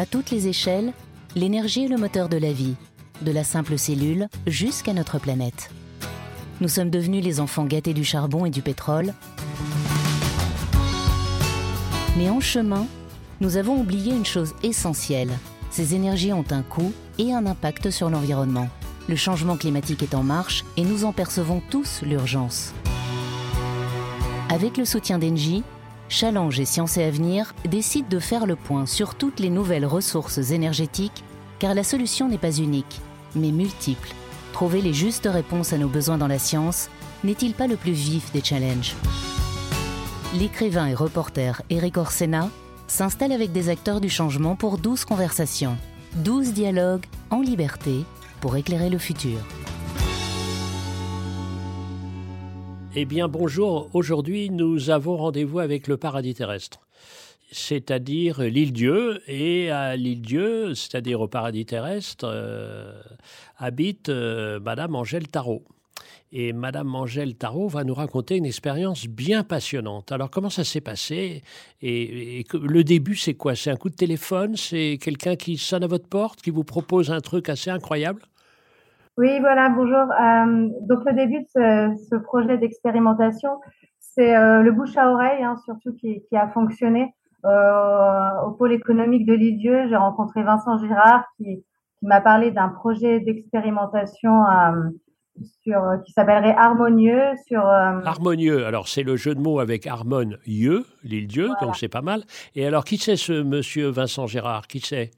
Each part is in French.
À toutes les échelles, l'énergie est le moteur de la vie, de la simple cellule jusqu'à notre planète. Nous sommes devenus les enfants gâtés du charbon et du pétrole. Mais en chemin, nous avons oublié une chose essentielle. Ces énergies ont un coût et un impact sur l'environnement. Le changement climatique est en marche et nous en percevons tous l'urgence. Avec le soutien d'Engie, Challenge et Sciences et Avenir décident de faire le point sur toutes les nouvelles ressources énergétiques, car la solution n'est pas unique, mais multiple. Trouver les justes réponses à nos besoins dans la science n'est-il pas le plus vif des challenges? L'écrivain et reporter Eric Orsena s'installe avec des acteurs du changement pour 12 conversations, 12 dialogues en liberté pour éclairer le futur. Eh bien, bonjour. Aujourd'hui, nous avons rendez-vous avec le paradis terrestre, c'est-à-dire l'île Dieu. Et à l'île Dieu, c'est-à-dire au paradis terrestre, euh, habite euh, Madame Angèle Tarot. Et Madame Angèle Tarot va nous raconter une expérience bien passionnante. Alors, comment ça s'est passé? Et, le début, c'est quoi? C'est un coup de téléphone? C'est quelqu'un qui sonne à votre porte, qui vous propose un truc assez incroyable? Oui, voilà, bonjour. Euh, donc le début de ce, projet d'expérimentation, c'est euh, le bouche à oreille, hein, surtout qui, a fonctionné. Euh, au pôle économique de l'Idieu, j'ai rencontré Vincent Girard qui, m'a parlé d'un projet d'expérimentation sur qui s'appellerait Harmonieux. Sur Harmonieux. Alors c'est le jeu de mots avec Harmonieux, l'île Dieu, donc c'est pas mal. Et alors qui c'est ce monsieur Vincent Girard? Qui c'est?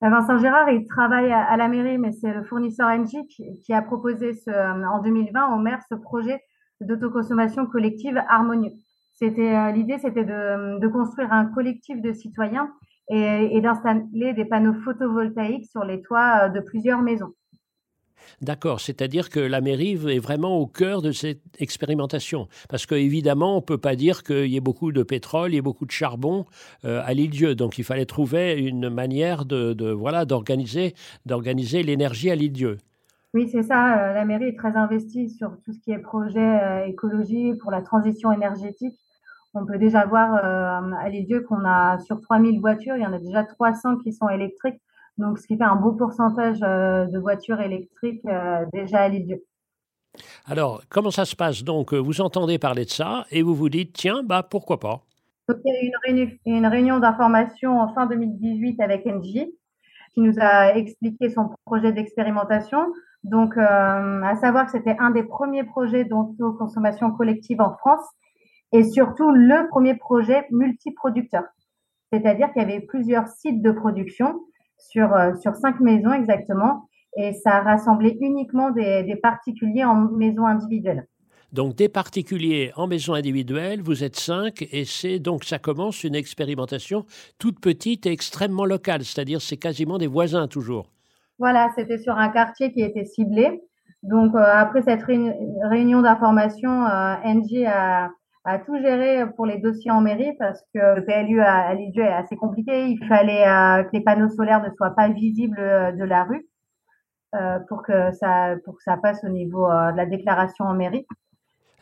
Vincent Gérard, il travaille à, la mairie, mais c'est le fournisseur Engie qui, a proposé ce, euh, en 2020 au maire ce projet d'autoconsommation collective harmonieux. C'était euh, l'idée, c'était de, construire un collectif de citoyens et, et d'installer des panneaux photovoltaïques sur les toits de plusieurs maisons. D'accord, c'est-à-dire que la mairie est vraiment au cœur de cette expérimentation. Parce qu'évidemment, on ne peut pas dire qu'il y ait beaucoup de pétrole, il y ait beaucoup de charbon euh, à l'île-dieu. Donc il fallait trouver une manière de, voilà d'organiser d'organiser l'énergie à l'île-dieu. Oui, c'est ça. Euh, la mairie est très investie sur tout ce qui est projet euh, écologie pour la transition énergétique. On peut déjà voir à l'île-dieu qu'on a sur 3000 voitures, il y en a déjà 300 qui sont électriques. Donc, ce qui fait un beau pourcentage euh, de voitures électriques euh, déjà à l'île Alors, comment ça se passe? Donc, euh, vous entendez parler de ça et vous vous dites, tiens, bah, pourquoi pas? Il y a eu une, réunion, d'information en fin 2018 avec Engie qui nous a expliqué son projet d'expérimentation. Donc, à savoir que c'était un des premiers projets d'autoconsommation collective en France et surtout le premier projet multiproducteur. C'est-à-dire qu'il y avait plusieurs sites de production sur, euh, sur cinq maisons exactement. Et ça a rassemblé uniquement des, particuliers en maison individuelle. Donc des particuliers en maison individuelle, vous êtes cinq et c'est donc ça commence une expérimentation toute petite et extrêmement locale, c'est-à-dire c'est quasiment des voisins toujours. Voilà, c'était sur un quartier qui était ciblé. Donc euh, après cette réunion d'information, euh, NG a, a tout géré pour les dossiers en mairie parce que le PLU à, à est assez compliqué. Il fallait euh, que les panneaux solaires ne soient pas visibles euh, de la rue euh, pour, que ça, pour que ça passe au niveau de la déclaration en mairie.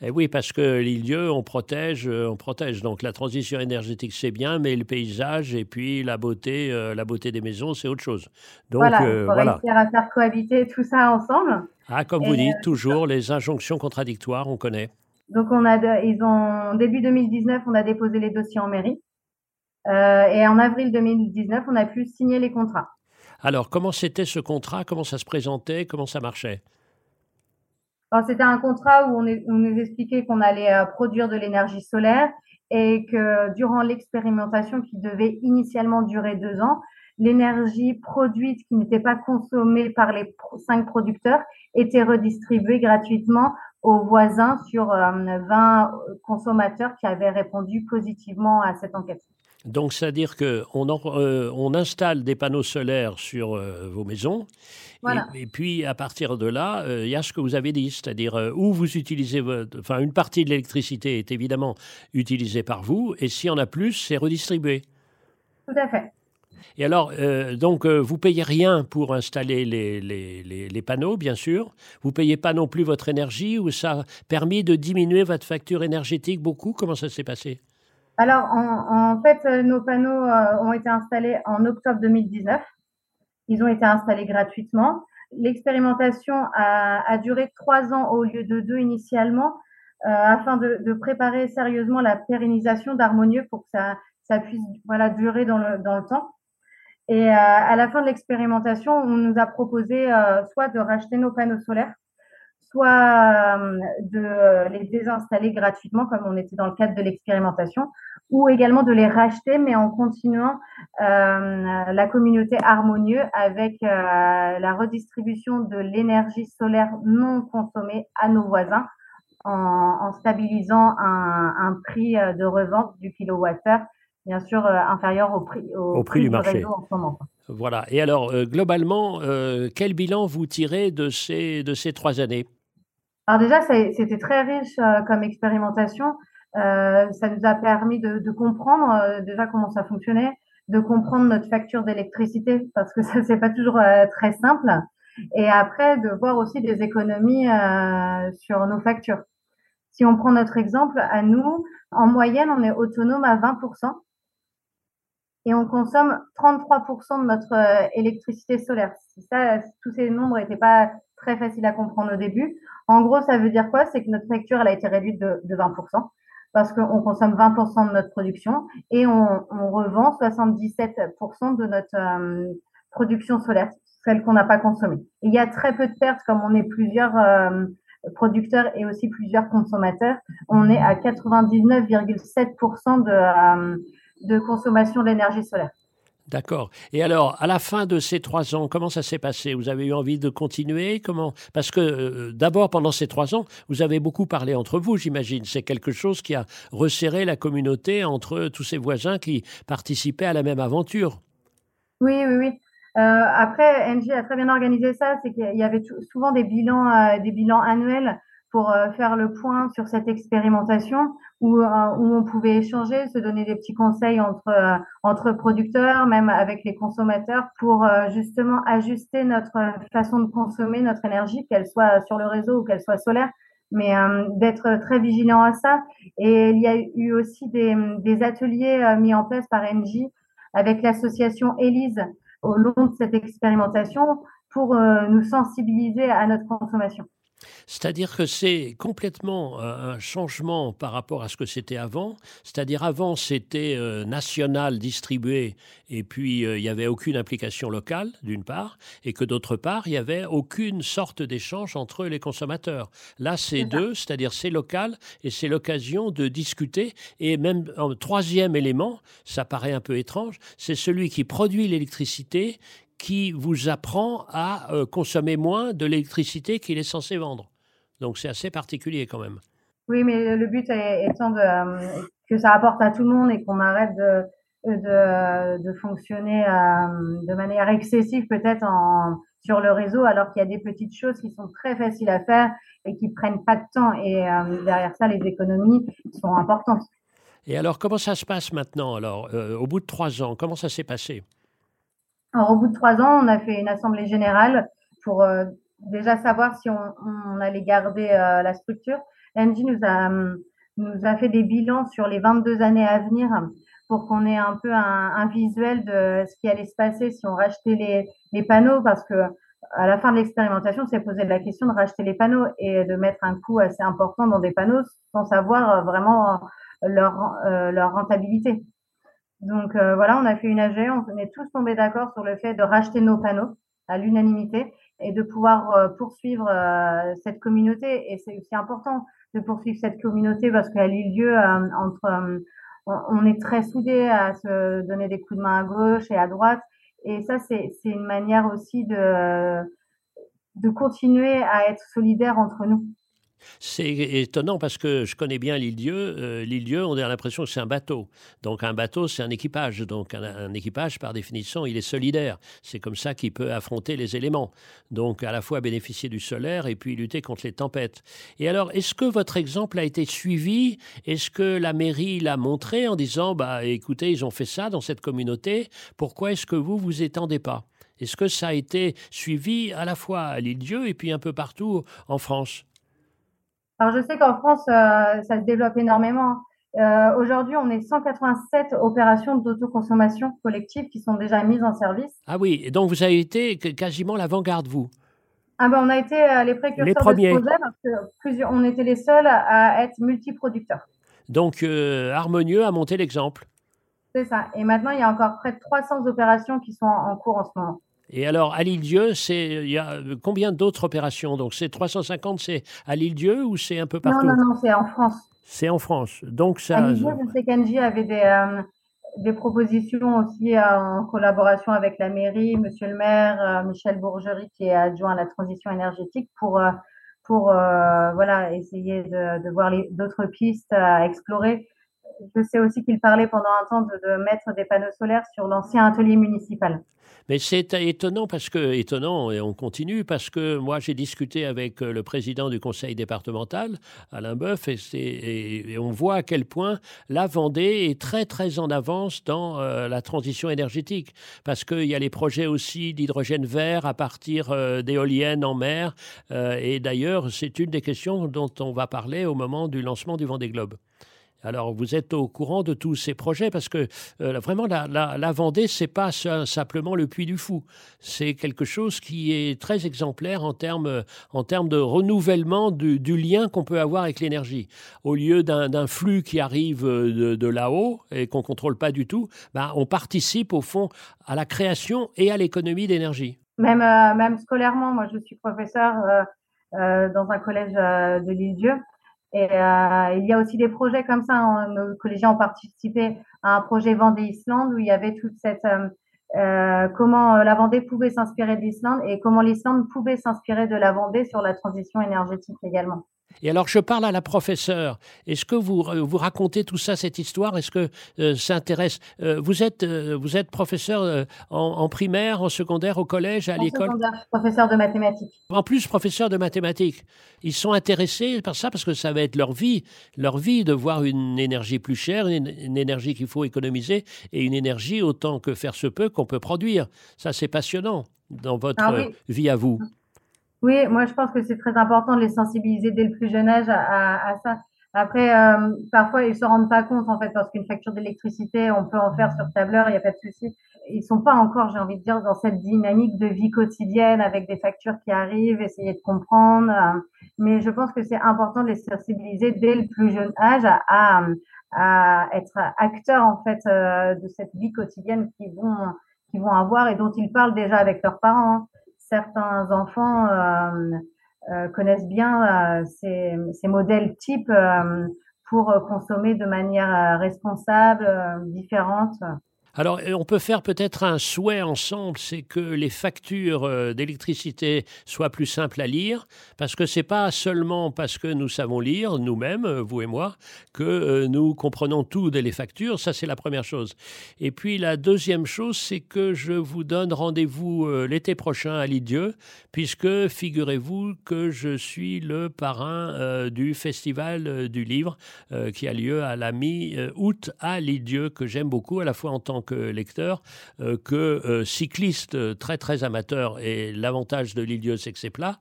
Et eh oui, parce que l'île on protège, on protège. Donc la transition énergétique, c'est bien, mais le paysage et puis la beauté, la beauté des maisons, c'est autre chose. Donc voilà, il faut réussir à faire cohabiter tout ça ensemble. Ah, comme vous dites, toujours les injonctions contradictoires, on connaît. Donc, on a, ils ont, début 2019, on a déposé les dossiers en mairie. Euh, et en avril 2019, on a pu signer les contrats. Alors, comment c'était ce contrat? Comment ça se présentait? Comment ça marchait? C'était un contrat où on, nous expliquait qu'on allait euh, produire de l'énergie solaire et que durant l'expérimentation qui devait initialement durer deux ans, l'énergie produite qui n'était pas consommée par les cinq producteurs était redistribuée gratuitement aux voisins sur 20 euh, consommateurs qui avaient répondu positivement à cette enquête. Donc, c'est-à-dire qu'on euh, on installe des panneaux solaires sur euh, vos maisons. Et, puis, à partir de là, il y a ce que vous avez dit, c'est-à-dire où vous utilisez votre. Enfin, une partie de l'électricité est évidemment utilisée par vous, et si on a plus, c'est redistribué. Tout à fait. Et alors, euh, donc, euh, vous payez rien pour installer les, les, les, panneaux, bien sûr. Vous payez pas non plus votre énergie ou ça a permis de diminuer votre facture énergétique beaucoup? Comment ça s'est passé? Alors, en, fait, nos panneaux ont été installés en octobre 2019. Ils ont été installés gratuitement. L'expérimentation a, duré trois ans au lieu de deux initialement, afin de, préparer sérieusement la pérennisation d'Harmonieux pour que ça, ça puisse voilà, durer dans le, dans le temps. Et euh, à la fin de l'expérimentation, on nous a proposé euh, soit de racheter nos panneaux solaires, soit euh, de les désinstaller gratuitement, comme on était dans le cadre de l'expérimentation, ou également de les racheter, mais en continuant la communauté harmonieux avec la redistribution de l'énergie solaire non consommée à nos voisins, en, en stabilisant un, un, prix de revente du kilowattheure bien sûr euh, inférieur au prix, au, prix, du, marché en ce moment. Voilà. Et alors, euh, globalement, euh, quel bilan vous tirez de ces, de ces trois années? Alors déjà, c'était très riche comme expérimentation. ça nous a permis de, de comprendre déjà comment ça fonctionnait, de comprendre notre facture d'électricité, parce que ça, c'est pas toujours très simple. Et après, de voir aussi des économies sur nos factures. Si on prend notre exemple, à nous, en moyenne, on est autonome à 20% et on consomme 33% de notre euh, électricité solaire. Ça, tous ces nombres n'étaient pas très faciles à comprendre au début. En gros, ça veut dire quoi? C'est que notre facture elle a été réduite de, 20% parce qu'on consomme 20% de notre production et on, revend 77% de notre euh, production solaire, celle qu'on n'a pas consommée. il y a très peu de pertes, comme on est plusieurs euh, producteurs et aussi plusieurs consommateurs. On est à 99,7% de de consommation d'énergie solaire. D'accord. Et alors, à la fin de ces trois ans, comment ça s'est passé? Vous avez eu envie de continuer? Comment? Parce que euh, d'abord, pendant ces trois ans, vous avez beaucoup parlé entre vous, j'imagine. C'est quelque chose qui a resserré la communauté entre tous ces voisins qui participaient à la même aventure. Oui, oui, oui. Euh, après, Engie a très bien organisé ça. C'est qu'il y avait souvent des bilans, euh, des bilans annuels pour euh, faire le point sur cette expérimentation où, euh, où on pouvait échanger, se donner des petits conseils entre, euh, entre producteurs, même avec les consommateurs, pour justement ajuster notre façon de consommer notre énergie, qu'elle soit sur le réseau ou qu'elle soit solaire, mais d'être très vigilant à ça. Et il y a eu aussi des, des ateliers mis en place par Engie avec l'association Elise au long de cette expérimentation pour nous sensibiliser à notre consommation. C'est-à-dire que c'est complètement euh, un changement par rapport à ce que c'était avant. C'est-à-dire avant, c'était euh, national, distribué, et puis euh, il n'y avait aucune implication locale, d'une part, et que d'autre part, il n'y avait aucune sorte d'échange entre les consommateurs. Là, c'est deux, c'est-à-dire c'est local, et c'est l'occasion de discuter. Et même un troisième élément, ça paraît un peu étrange, c'est celui qui produit l'électricité qui vous apprend à consommer moins de l'électricité qu'il est censé vendre. Donc c'est assez particulier quand même. Oui, mais le but étant de, euh, que ça apporte à tout le monde et qu'on arrête de, de, de fonctionner euh, de manière excessive peut-être sur le réseau, alors qu'il y a des petites choses qui sont très faciles à faire et qui prennent pas de temps. Et derrière ça, les économies sont importantes. Et alors, comment ça se passe maintenant Alors, au bout de trois ans, comment ça s'est passé? Alors, au bout de trois ans, on a fait une assemblée générale pour euh, déjà savoir si on, allait garder euh, la structure. Angie nous a, nous a fait des bilans sur les 22 années à venir pour qu'on ait un peu un, visuel de ce qui allait se passer si on rachetait les, les panneaux parce que à la fin de l'expérimentation, on s'est posé la question de racheter les panneaux et de mettre un coût assez important dans des panneaux sans savoir vraiment leur, euh, leur rentabilité. Donc euh, voilà, on a fait une AG, on est tous tombés d'accord sur le fait de racheter nos panneaux à l'unanimité et de pouvoir euh, poursuivre euh, cette communauté. Et c'est aussi important de poursuivre cette communauté parce qu'elle a eu lieu entre... on est très soudés à se donner des coups de main à gauche et à droite. Et ça, c'est une manière aussi de, de continuer à être solidaires entre nous. C'est étonnant parce que je connais bien l'île Dieu. Euh, l'île Dieu, on a l'impression que c'est un bateau. Donc un bateau, c'est un équipage. Donc un, équipage, par définition, il est solidaire. C'est comme ça qu'il peut affronter les éléments. Donc à la fois bénéficier du solaire et puis lutter contre les tempêtes. Et alors, est-ce que votre exemple a été suivi? Est-ce que la mairie l'a montré en disant, bah écoutez, ils ont fait ça dans cette communauté. Pourquoi est-ce que vous vous étendez pas? Est-ce que ça a été suivi à la fois à l'île Dieu et puis un peu partout en France? Alors, je sais qu'en France, euh, ça se développe énormément. Aujourd'hui, on est 187 opérations d'autoconsommation collective qui sont déjà mises en service. Ah oui, et donc vous avez été quasiment l'avant-garde, vous? Ah ben, on a été les précurseurs les premiers. de ce projet parce que plusieurs, on était les seuls à être multiproducteurs. Donc, Harmonieux a monté l'exemple. C'est ça. Et maintenant, il y a encore près de 300 opérations qui sont en cours en ce moment. Et alors, à l'île-Dieu, il y a combien d'autres opérations? Donc, c'est 350, c'est à l'île-Dieu ou c'est un peu partout? Non, non, non, c'est en France. C'est en France. Donc, ça. À l'île-Dieu, je sais qu'Angie avait des, euh, des propositions aussi euh, en collaboration avec la mairie, monsieur le maire, euh, Michel Bourgerie, qui est adjoint à la transition énergétique, pour, pour voilà, essayer de, de voir d'autres pistes à explorer je sais aussi qu'il parlait pendant un temps de, mettre des panneaux solaires sur l'ancien atelier municipal. Mais c'est étonnant parce que, étonnant, et on continue, parce que moi j'ai discuté avec euh, le président du conseil départemental, Alain Boeuf, et, on voit à quel point la Vendée est très très en avance dans euh, la transition énergétique. Parce qu'il y a les projets aussi d'hydrogène vert à partir euh, d'éoliennes en mer. et d'ailleurs, c'est une des questions dont on va parler au moment du lancement du Vendée Globe. Alors, vous êtes au courant de tous ces projets? Parce que euh, vraiment, la, la, la Vendée, c'est pas simplement le Puy du Fou. C'est quelque chose qui est très exemplaire en termes, en termes de renouvellement du, lien qu'on peut avoir avec l'énergie. Au lieu d'un flux qui arrive de, là-haut et qu'on contrôle pas du tout, ben, on participe au fond à la création et à l'économie d'énergie. Même, euh, scolairement, moi, je suis professeur euh, dans un collège de l'île-Dieu. Et euh, il y a aussi des projets comme ça. Hein. Nos collégiens ont participé à un projet Vendée Islande où il y avait toute cette euh, euh comment la Vendée pouvait s'inspirer de l'Islande et comment l'Islande pouvait s'inspirer de la Vendée sur la transition énergétique également. Et alors, je parle à la professeure. Est-ce que vous, euh, vous racontez tout ça, cette histoire? Est-ce que euh, ça intéresse euh, vous, êtes, vous êtes professeur en, primaire, en secondaire, au collège, à l'école? Professeur de mathématiques. En plus, professeur de mathématiques. Ils sont intéressés par ça parce que ça va être leur vie, leur vie de voir une énergie plus chère, une, énergie qu'il faut économiser et une énergie autant que faire se peut qu'on peut produire. Ça, c'est passionnant dans votre ah vie à vous. Oui, moi je pense que c'est très important de les sensibiliser dès le plus jeune âge à, à ça. Après, euh, parfois ils se rendent pas compte en fait parce qu'une facture d'électricité, on peut en faire sur tableur, il n'y a pas de souci. Ils sont pas encore, j'ai envie de dire, dans cette dynamique de vie quotidienne avec des factures qui arrivent, essayer de comprendre. Euh, mais je pense que c'est important de les sensibiliser dès le plus jeune âge à, à, être acteurs en fait euh, de cette vie quotidienne qu'ils vont qu'ils vont avoir et dont ils parlent déjà avec leurs parents. Certains enfants euh, euh, connaissent bien euh, ces, ces, modèles types pour consommer de manière responsable, différente. Alors, on peut faire peut-être un souhait ensemble, c'est que les factures euh, d'électricité soient plus simples à lire, parce que c'est pas seulement parce que nous savons lire nous-mêmes, euh, vous et moi, que euh, nous comprenons tout des factures. Ça, c'est la première chose. Et puis la deuxième chose, c'est que je vous donne rendez-vous l'été prochain à Lidieu, puisque figurez-vous que je suis le parrain du festival du livre qui a lieu à la mi-août à Lidieu, que j'aime beaucoup à la fois en tant que lecteur euh, que euh, cycliste euh, très très amateur. Et l'avantage de l'île c'est que c'est plat,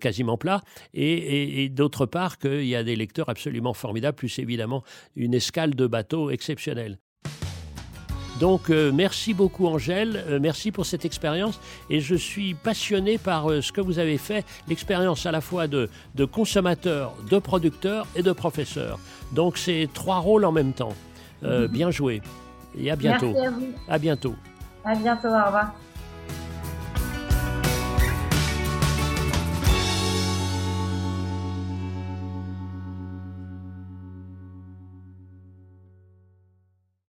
quasiment plat. Et, d'autre part, qu'il y a des lecteurs absolument formidables, plus évidemment une escale de bateaux exceptionnelle. Donc merci beaucoup Angèle, merci pour cette expérience et je suis passionné par ce que vous avez fait, l'expérience à la fois de, de consommateur, de producteur et de professeur. Donc c'est trois rôles en même temps. bien joué et à bientôt. Merci à vous. À bientôt. À bientôt, au revoir.